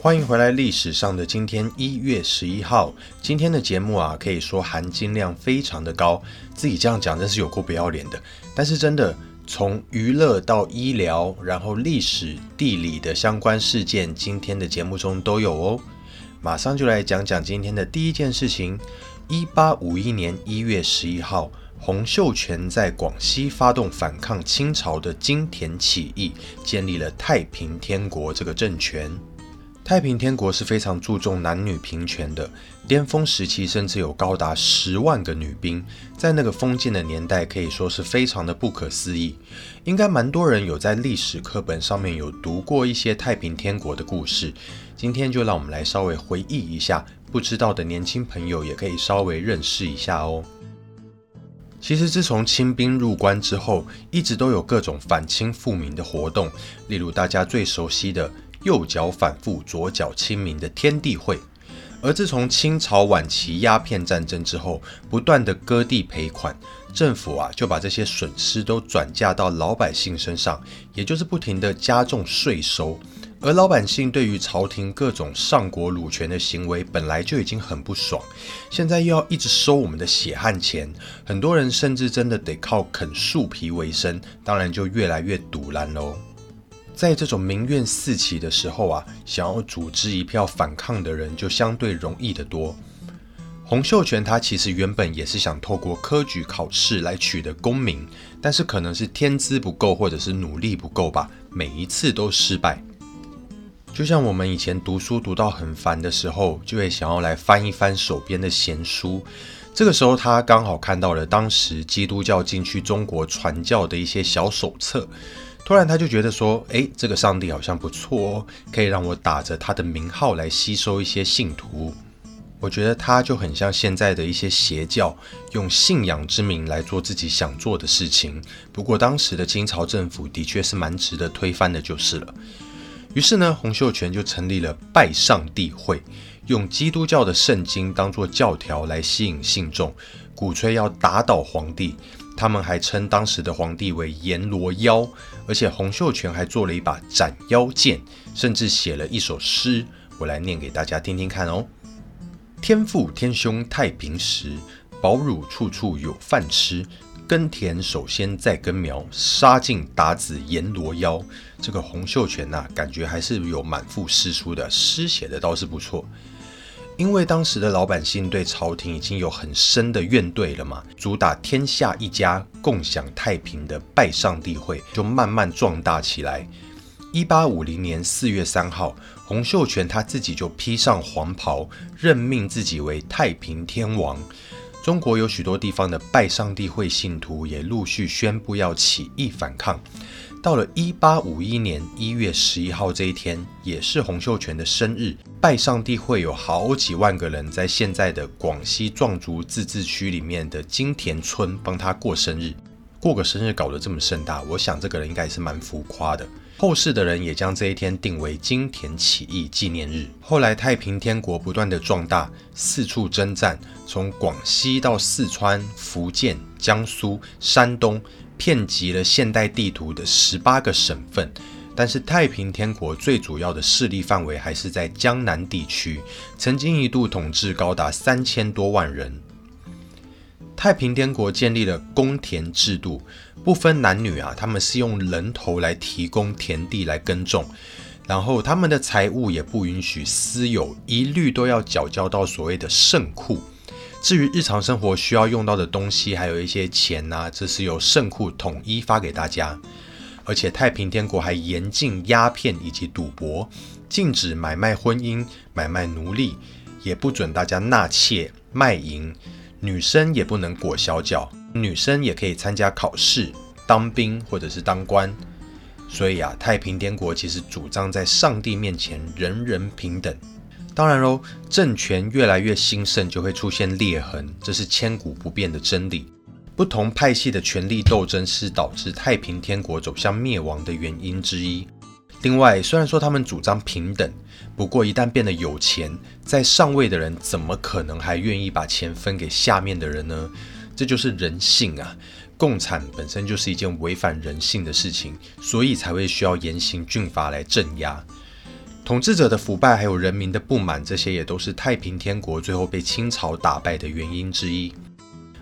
欢迎回来，历史上的今天一月十一号。今天的节目啊，可以说含金量非常的高。自己这样讲真是有够不要脸的。但是真的，从娱乐到医疗，然后历史、地理的相关事件，今天的节目中都有哦。马上就来讲讲今天的第一件事情：一八五一年一月十一号，洪秀全在广西发动反抗清朝的金田起义，建立了太平天国这个政权。太平天国是非常注重男女平权的，巅峰时期甚至有高达十万个女兵，在那个封建的年代，可以说是非常的不可思议。应该蛮多人有在历史课本上面有读过一些太平天国的故事，今天就让我们来稍微回忆一下，不知道的年轻朋友也可以稍微认识一下哦。其实自从清兵入关之后，一直都有各种反清复明的活动，例如大家最熟悉的。右脚反复，左脚亲民的天地会，而自从清朝晚期鸦片战争之后，不断的割地赔款，政府啊就把这些损失都转嫁到老百姓身上，也就是不停的加重税收。而老百姓对于朝廷各种上国掳权的行为本来就已经很不爽，现在又要一直收我们的血汗钱，很多人甚至真的得靠啃树皮为生，当然就越来越堵烂喽。在这种民怨四起的时候啊，想要组织一票反抗的人就相对容易得多。洪秀全他其实原本也是想透过科举考试来取得功名，但是可能是天资不够或者是努力不够吧，每一次都失败。就像我们以前读书读到很烦的时候，就会想要来翻一翻手边的闲书，这个时候他刚好看到了当时基督教进去中国传教的一些小手册。突然，他就觉得说：“哎，这个上帝好像不错哦，可以让我打着他的名号来吸收一些信徒。”我觉得他就很像现在的一些邪教，用信仰之名来做自己想做的事情。不过，当时的清朝政府的确是蛮值得推翻的，就是了。于是呢，洪秀全就成立了拜上帝会，用基督教的圣经当做教条来吸引信众，鼓吹要打倒皇帝。他们还称当时的皇帝为阎罗妖，而且洪秀全还做了一把斩妖剑，甚至写了一首诗，我来念给大家听听看哦。天父天兄太平时，保汝处处有饭吃。耕田首先在根苗，杀尽打子阎罗妖。这个洪秀全呐，感觉还是有满腹诗书的，诗写的倒是不错。因为当时的老百姓对朝廷已经有很深的怨怼了嘛，主打天下一家共享太平的拜上帝会就慢慢壮大起来。一八五零年四月三号，洪秀全他自己就披上黄袍，任命自己为太平天王。中国有许多地方的拜上帝会信徒也陆续宣布要起义反抗。到了一八五一年一月十一号这一天，也是洪秀全的生日。拜上帝会有好几万个人在现在的广西壮族自治区里面的金田村帮他过生日。过个生日搞得这么盛大，我想这个人应该是蛮浮夸的。后世的人也将这一天定为金田起义纪念日。后来太平天国不断的壮大，四处征战，从广西到四川、福建、江苏、山东。遍及了现代地图的十八个省份，但是太平天国最主要的势力范围还是在江南地区，曾经一度统治高达三千多万人。太平天国建立了公田制度，不分男女啊，他们是用人头来提供田地来耕种，然后他们的财物也不允许私有，一律都要缴交到所谓的圣库。至于日常生活需要用到的东西，还有一些钱呐，这是由圣库统一发给大家。而且太平天国还严禁鸦片以及赌博，禁止买卖婚姻、买卖奴隶，也不准大家纳妾卖淫，女生也不能裹小脚，女生也可以参加考试、当兵或者是当官。所以啊，太平天国其实主张在上帝面前人人平等。当然喽，政权越来越兴盛，就会出现裂痕，这是千古不变的真理。不同派系的权力斗争是导致太平天国走向灭亡的原因之一。另外，虽然说他们主张平等，不过一旦变得有钱，在上位的人怎么可能还愿意把钱分给下面的人呢？这就是人性啊！共产本身就是一件违反人性的事情，所以才会需要严刑峻法来镇压。统治者的腐败还有人民的不满，这些也都是太平天国最后被清朝打败的原因之一。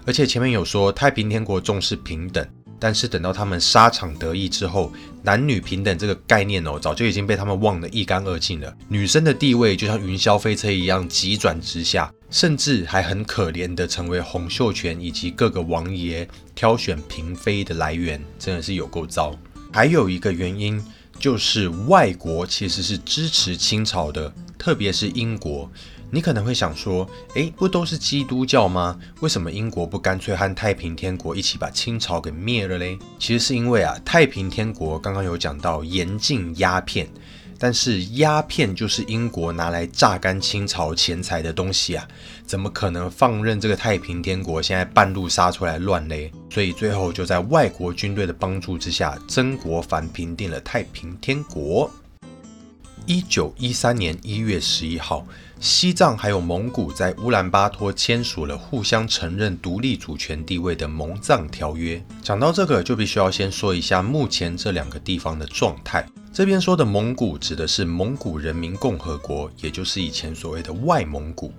而且前面有说太平天国重视平等，但是等到他们沙场得意之后，男女平等这个概念哦，早就已经被他们忘得一干二净了。女生的地位就像云霄飞车一样急转直下，甚至还很可怜的成为洪秀全以及各个王爷挑选嫔妃的来源，真的是有够糟。还有一个原因。就是外国其实是支持清朝的，特别是英国。你可能会想说，诶，不都是基督教吗？为什么英国不干脆和太平天国一起把清朝给灭了嘞？其实是因为啊，太平天国刚刚有讲到严禁鸦片。但是鸦片就是英国拿来榨干清朝钱财的东西啊，怎么可能放任这个太平天国现在半路杀出来乱嘞？所以最后就在外国军队的帮助之下，曾国藩平定了太平天国。一九一三年一月十一号，西藏还有蒙古在乌兰巴托签署了互相承认独立主权地位的蒙藏条约。讲到这个，就必须要先说一下目前这两个地方的状态。这边说的蒙古指的是蒙古人民共和国，也就是以前所谓的外蒙古。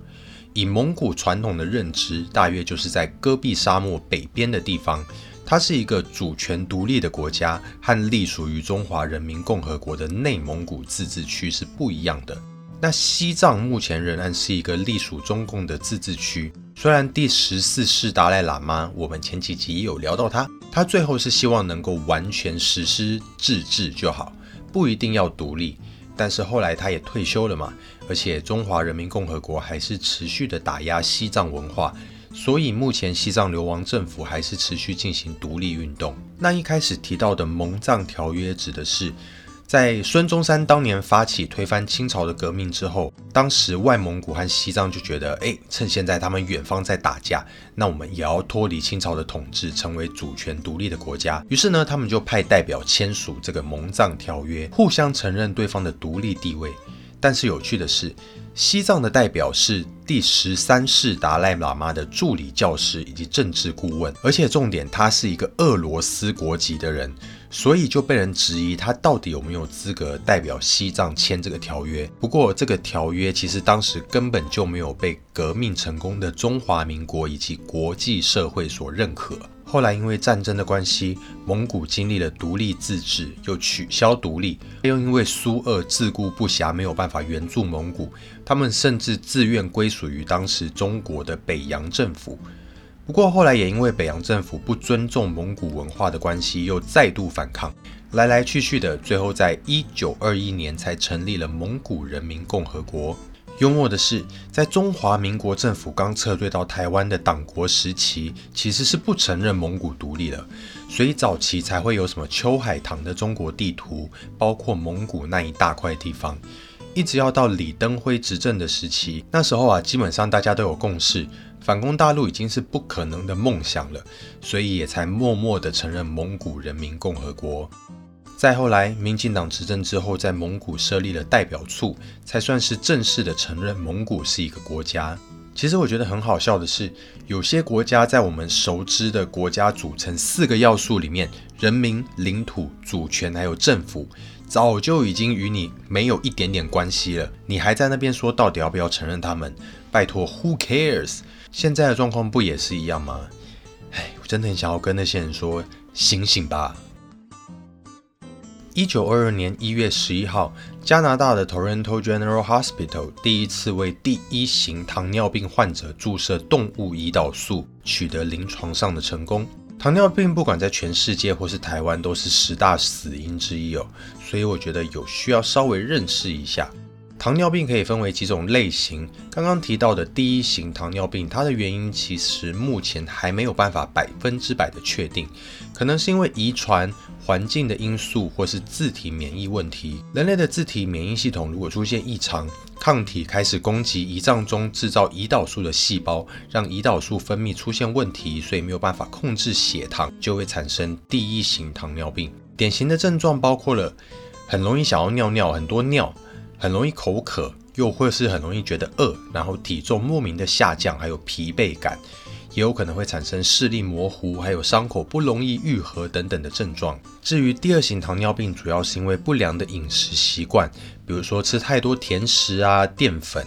以蒙古传统的认知，大约就是在戈壁沙漠北边的地方。它是一个主权独立的国家，和隶属于中华人民共和国的内蒙古自治区是不一样的。那西藏目前仍然是一个隶属中共的自治区。虽然第十四世达赖喇嘛，我们前几集也有聊到他，他最后是希望能够完全实施自治就好。不一定要独立，但是后来他也退休了嘛，而且中华人民共和国还是持续的打压西藏文化，所以目前西藏流亡政府还是持续进行独立运动。那一开始提到的蒙藏条约指的是。在孙中山当年发起推翻清朝的革命之后，当时外蒙古和西藏就觉得，哎，趁现在他们远方在打架，那我们也要脱离清朝的统治，成为主权独立的国家。于是呢，他们就派代表签署这个蒙藏条约，互相承认对方的独立地位。但是有趣的是，西藏的代表是第十三世达赖喇嘛的助理教师以及政治顾问，而且重点，他是一个俄罗斯国籍的人。所以就被人质疑他到底有没有资格代表西藏签这个条约。不过这个条约其实当时根本就没有被革命成功的中华民国以及国际社会所认可。后来因为战争的关系，蒙古经历了独立自治，又取消独立，又因为苏俄自顾不暇，没有办法援助蒙古，他们甚至自愿归属于当时中国的北洋政府。不过后来也因为北洋政府不尊重蒙古文化的关系，又再度反抗，来来去去的，最后在一九二一年才成立了蒙古人民共和国。幽默的是，在中华民国政府刚撤退到台湾的党国时期，其实是不承认蒙古独立的，所以早期才会有什么秋海棠的中国地图，包括蒙古那一大块地方。一直要到李登辉执政的时期，那时候啊，基本上大家都有共识。反攻大陆已经是不可能的梦想了，所以也才默默地承认蒙古人民共和国。再后来，民进党执政之后，在蒙古设立了代表处，才算是正式的承认蒙古是一个国家。其实我觉得很好笑的是，有些国家在我们熟知的国家组成四个要素里面，人民、领土、主权还有政府，早就已经与你没有一点点关系了。你还在那边说到底要不要承认他们？拜托，Who cares？现在的状况不也是一样吗？唉，我真的很想要跟那些人说，醒醒吧！一九二二年一月十一号，加拿大的 Toronto General Hospital 第一次为第一型糖尿病患者注射动物胰岛素，取得临床上的成功。糖尿病不管在全世界或是台湾，都是十大死因之一哦，所以我觉得有需要稍微认识一下。糖尿病可以分为几种类型。刚刚提到的第一型糖尿病，它的原因其实目前还没有办法百分之百的确定，可能是因为遗传、环境的因素，或是自体免疫问题。人类的自体免疫系统如果出现异常，抗体开始攻击胰脏中制造胰岛素的细胞，让胰岛素分泌出现问题，所以没有办法控制血糖，就会产生第一型糖尿病。典型的症状包括了很容易想要尿尿，很多尿。很容易口渴，又或是很容易觉得饿，然后体重莫名的下降，还有疲惫感，也有可能会产生视力模糊，还有伤口不容易愈合等等的症状。至于第二型糖尿病，主要是因为不良的饮食习惯，比如说吃太多甜食啊、淀粉，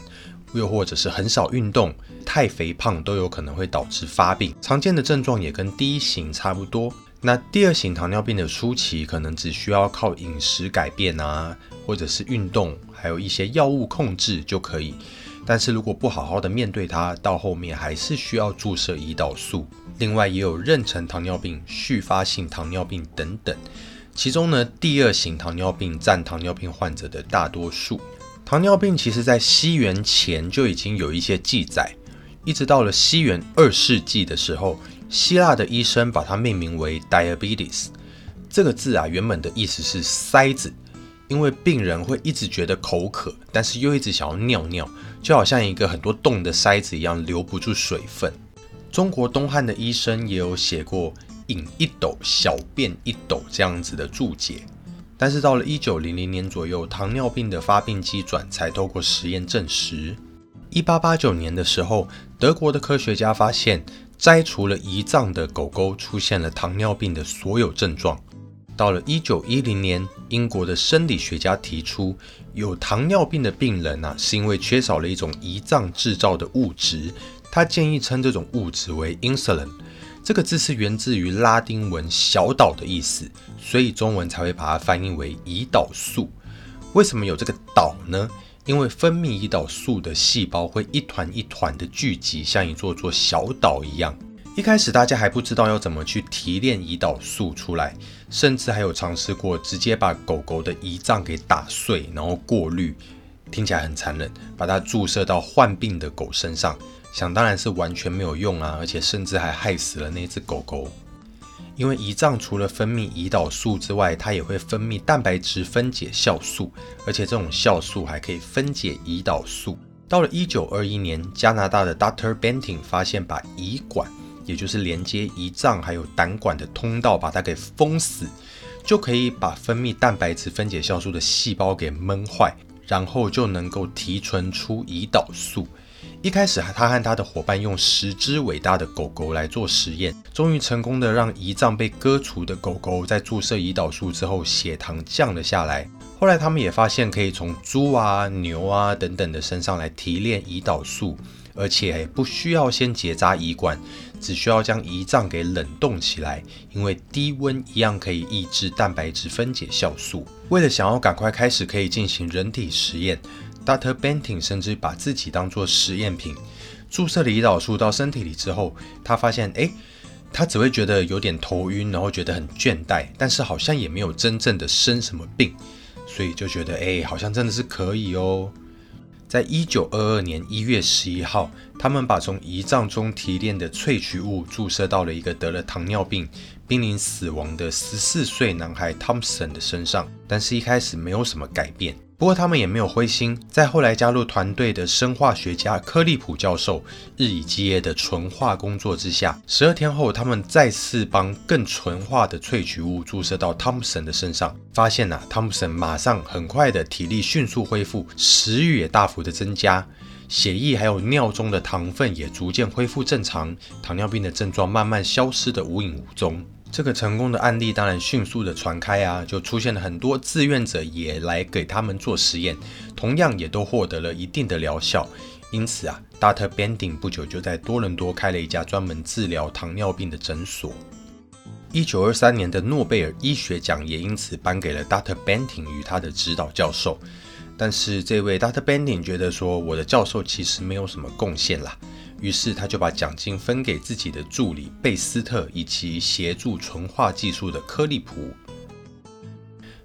又或者是很少运动、太肥胖，都有可能会导致发病。常见的症状也跟第一型差不多。那第二型糖尿病的初期，可能只需要靠饮食改变啊，或者是运动，还有一些药物控制就可以。但是如果不好好的面对它，到后面还是需要注射胰岛素。另外也有妊娠糖尿病、续发性糖尿病等等。其中呢，第二型糖尿病占糖尿病患者的大多数。糖尿病其实在西元前就已经有一些记载，一直到了西元二世纪的时候。希腊的医生把它命名为 diabetes，这个字啊，原本的意思是塞子，因为病人会一直觉得口渴，但是又一直想要尿尿，就好像一个很多洞的塞子一样，留不住水分。中国东汉的医生也有写过“饮一斗，小便一斗”这样子的注解，但是到了一九零零年左右，糖尿病的发病机转才透过实验证实。一八八九年的时候，德国的科学家发现。摘除了胰脏的狗狗出现了糖尿病的所有症状。到了一九一零年，英国的生理学家提出，有糖尿病的病人啊，是因为缺少了一种胰脏制造的物质。他建议称这种物质为 insulin。这个字是源自于拉丁文“小岛”的意思，所以中文才会把它翻译为胰岛素。为什么有这个岛呢？因为分泌胰岛素的细胞会一团一团的聚集，像一座座小岛一样。一开始大家还不知道要怎么去提炼胰岛素出来，甚至还有尝试过直接把狗狗的胰脏给打碎，然后过滤，听起来很残忍，把它注射到患病的狗身上，想当然是完全没有用啊，而且甚至还害死了那只狗狗。因为胰脏除了分泌胰岛素之外，它也会分泌蛋白质分解酵素，而且这种酵素还可以分解胰岛素。到了一九二一年，加拿大的 Doctor Benting 发现，把胰管，也就是连接胰脏还有胆管的通道，把它给封死，就可以把分泌蛋白质分解酵素的细胞给闷坏，然后就能够提纯出胰岛素。一开始，他和他的伙伴用十只伟大的狗狗来做实验，终于成功的让胰脏被割除的狗狗在注射胰岛素之后，血糖降了下来。后来，他们也发现可以从猪啊、牛啊等等的身上来提炼胰岛素，而且不需要先结扎胰管，只需要将胰脏给冷冻起来，因为低温一样可以抑制蛋白质分解酵素。为了想要赶快开始可以进行人体实验。Dr. Banting 甚至把自己当做实验品，注射了胰岛素到身体里之后，他发现，哎，他只会觉得有点头晕，然后觉得很倦怠，但是好像也没有真正的生什么病，所以就觉得，哎，好像真的是可以哦。在一九二二年一月十一号，他们把从胰脏中提炼的萃取物注射到了一个得了糖尿病、濒临死亡的十四岁男孩 Thompson 的身上，但是一开始没有什么改变。不过他们也没有灰心，在后来加入团队的生化学家科利普教授日以继夜的纯化工作之下，十二天后，他们再次帮更纯化的萃取物注射到汤普森的身上，发现呐，汤普森马上很快的体力迅速恢复，食欲也大幅的增加，血液还有尿中的糖分也逐渐恢复正常，糖尿病的症状慢慢消失的无影无踪。这个成功的案例当然迅速的传开啊，就出现了很多志愿者也来给他们做实验，同样也都获得了一定的疗效。因此啊，Dr. Bending 不久就在多伦多开了一家专门治疗糖尿病的诊所。一九二三年的诺贝尔医学奖也因此颁给了 Dr. Bending 与他的指导教授。但是这位 Dr. Bending 觉得说，我的教授其实没有什么贡献啦。于是他就把奖金分给自己的助理贝斯特以及协助纯化技术的科利普。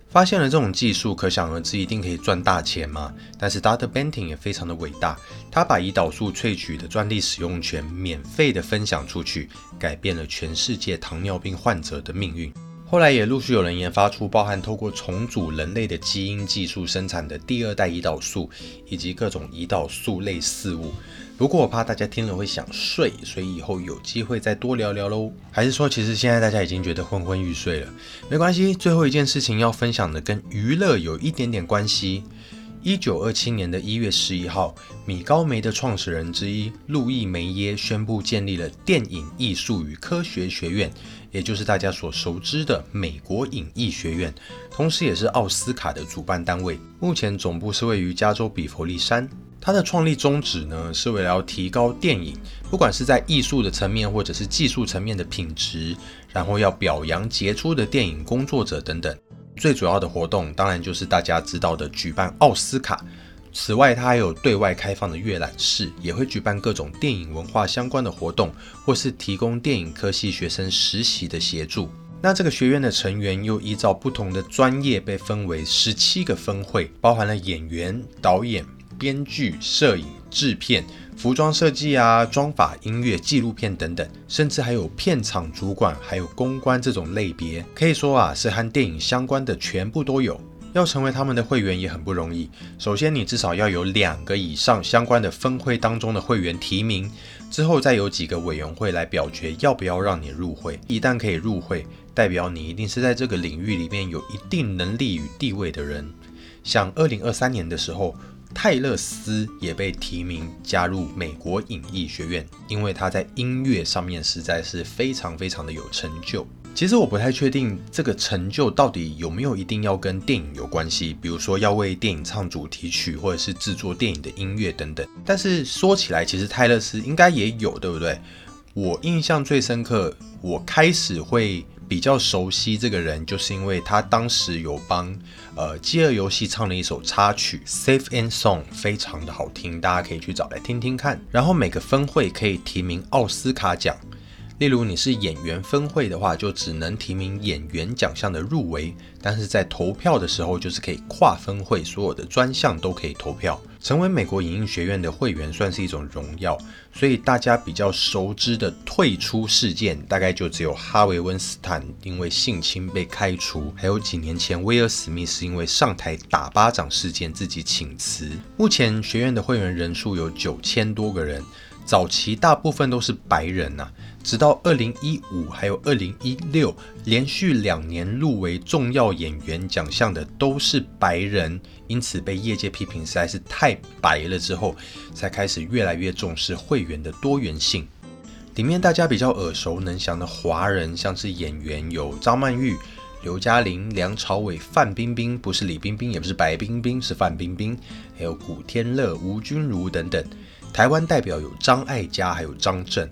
发现了这种技术，可想而知一定可以赚大钱嘛。但是 Dr. Benting 也非常的伟大，他把胰岛素萃取的专利使用权免费的分享出去，改变了全世界糖尿病患者的命运。后来也陆续有人研发出包含透过重组人类的基因技术生产的第二代胰岛素，以及各种胰岛素类似物。不过我怕大家听了会想睡，所以以后有机会再多聊聊喽。还是说，其实现在大家已经觉得昏昏欲睡了？没关系，最后一件事情要分享的跟娱乐有一点点关系。一九二七年的一月十一号，米高梅的创始人之一路易梅耶宣布建立了电影艺术与科学学院，也就是大家所熟知的美国影艺学院，同时也是奥斯卡的主办单位。目前总部是位于加州比佛利山。它的创立宗旨呢，是为了要提高电影，不管是在艺术的层面或者是技术层面的品质，然后要表扬杰出的电影工作者等等。最主要的活动当然就是大家知道的举办奥斯卡。此外，它还有对外开放的阅览室，也会举办各种电影文化相关的活动，或是提供电影科系学生实习的协助。那这个学院的成员又依照不同的专业被分为十七个分会，包含了演员、导演、编剧、摄影、制片。服装设计啊、妆法、音乐、纪录片等等，甚至还有片场主管、还有公关这种类别，可以说啊是和电影相关的全部都有。要成为他们的会员也很不容易。首先，你至少要有两个以上相关的分会当中的会员提名，之后再有几个委员会来表决要不要让你入会。一旦可以入会，代表你一定是在这个领域里面有一定能力与地位的人。像二零二三年的时候。泰勒斯也被提名加入美国影艺学院，因为他在音乐上面实在是非常非常的有成就。其实我不太确定这个成就到底有没有一定要跟电影有关系，比如说要为电影唱主题曲，或者是制作电影的音乐等等。但是说起来，其实泰勒斯应该也有，对不对？我印象最深刻，我开始会。比较熟悉这个人，就是因为他当时有帮呃《饥饿游戏》唱了一首插曲《Safe and Song》，非常的好听，大家可以去找来听听看。然后每个分会可以提名奥斯卡奖。例如你是演员分会的话，就只能提名演员奖项的入围，但是在投票的时候，就是可以跨分会，所有的专项都可以投票。成为美国影艺学院的会员算是一种荣耀，所以大家比较熟知的退出事件，大概就只有哈维温斯坦因为性侵被开除，还有几年前威尔史密斯因为上台打巴掌事件自己请辞。目前学院的会员人数有九千多个人。早期大部分都是白人呐，直到二零一五还有二零一六，连续两年入围重要演员奖项的都是白人，因此被业界批评实在是太白了。之后才开始越来越重视会员的多元性。里面大家比较耳熟能详的华人，像是演员有张曼玉、刘嘉玲、梁朝伟、范冰冰，不是李冰冰，也不是白冰冰，是范冰冰，还有古天乐、吴君如等等。台湾代表有张艾嘉，还有张震。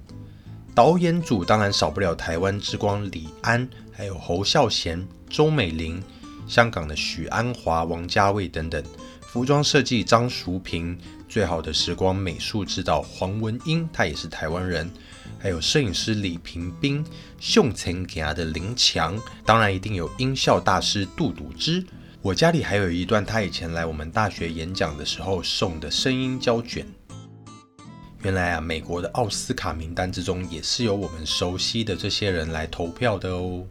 导演组当然少不了台湾之光李安，还有侯孝贤、周美玲。香港的许鞍华、王家卫等等。服装设计张淑平，最好的时光美术指导黄文英，他也是台湾人。还有摄影师李平斌，胸前给他的林强，当然一定有音效大师杜笃之。我家里还有一段他以前来我们大学演讲的时候送的声音胶卷。原来啊，美国的奥斯卡名单之中也是由我们熟悉的这些人来投票的哦。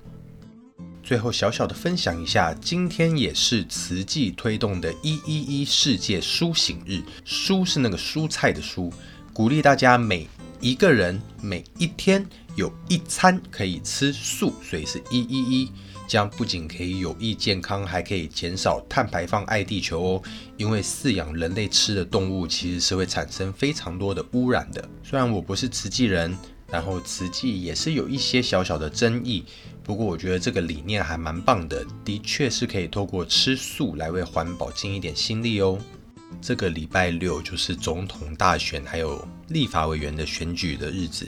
最后小小的分享一下，今天也是慈济推动的“一一一世界苏醒日”，蔬是那个蔬菜的蔬，鼓励大家每一个人每一天有一餐可以吃素，所以是一一一。这样不仅可以有益健康，还可以减少碳排放，爱地球哦。因为饲养人类吃的动物其实是会产生非常多的污染的。虽然我不是慈济人，然后慈济也是有一些小小的争议，不过我觉得这个理念还蛮棒的，的确是可以透过吃素来为环保尽一点心力哦。这个礼拜六就是总统大选还有立法委员的选举的日子。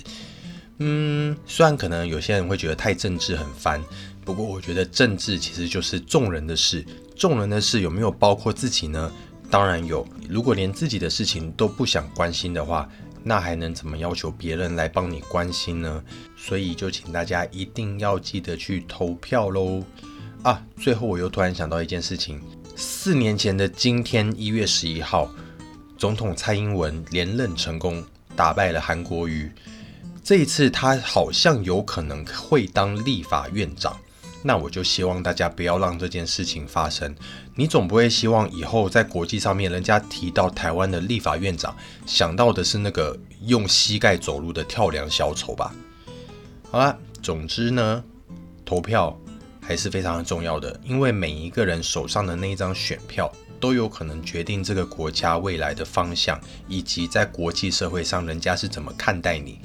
嗯，虽然可能有些人会觉得太政治很烦。不过我觉得政治其实就是众人的事，众人的事有没有包括自己呢？当然有。如果连自己的事情都不想关心的话，那还能怎么要求别人来帮你关心呢？所以就请大家一定要记得去投票喽！啊，最后我又突然想到一件事情：四年前的今天一月十一号，总统蔡英文连任成功，打败了韩国瑜。这一次他好像有可能会当立法院长。那我就希望大家不要让这件事情发生。你总不会希望以后在国际上面，人家提到台湾的立法院长，想到的是那个用膝盖走路的跳梁小丑吧？好了，总之呢，投票还是非常重要的，因为每一个人手上的那一张选票。都有可能决定这个国家未来的方向，以及在国际社会上人家是怎么看待你。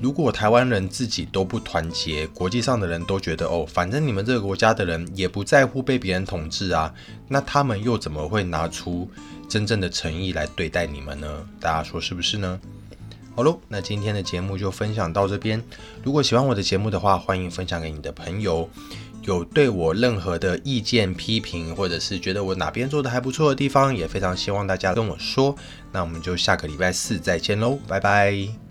如果台湾人自己都不团结，国际上的人都觉得哦，反正你们这个国家的人也不在乎被别人统治啊，那他们又怎么会拿出真正的诚意来对待你们呢？大家说是不是呢？好喽，那今天的节目就分享到这边。如果喜欢我的节目的话，欢迎分享给你的朋友。有对我任何的意见、批评，或者是觉得我哪边做的还不错的地方，也非常希望大家跟我说。那我们就下个礼拜四再见喽，拜拜。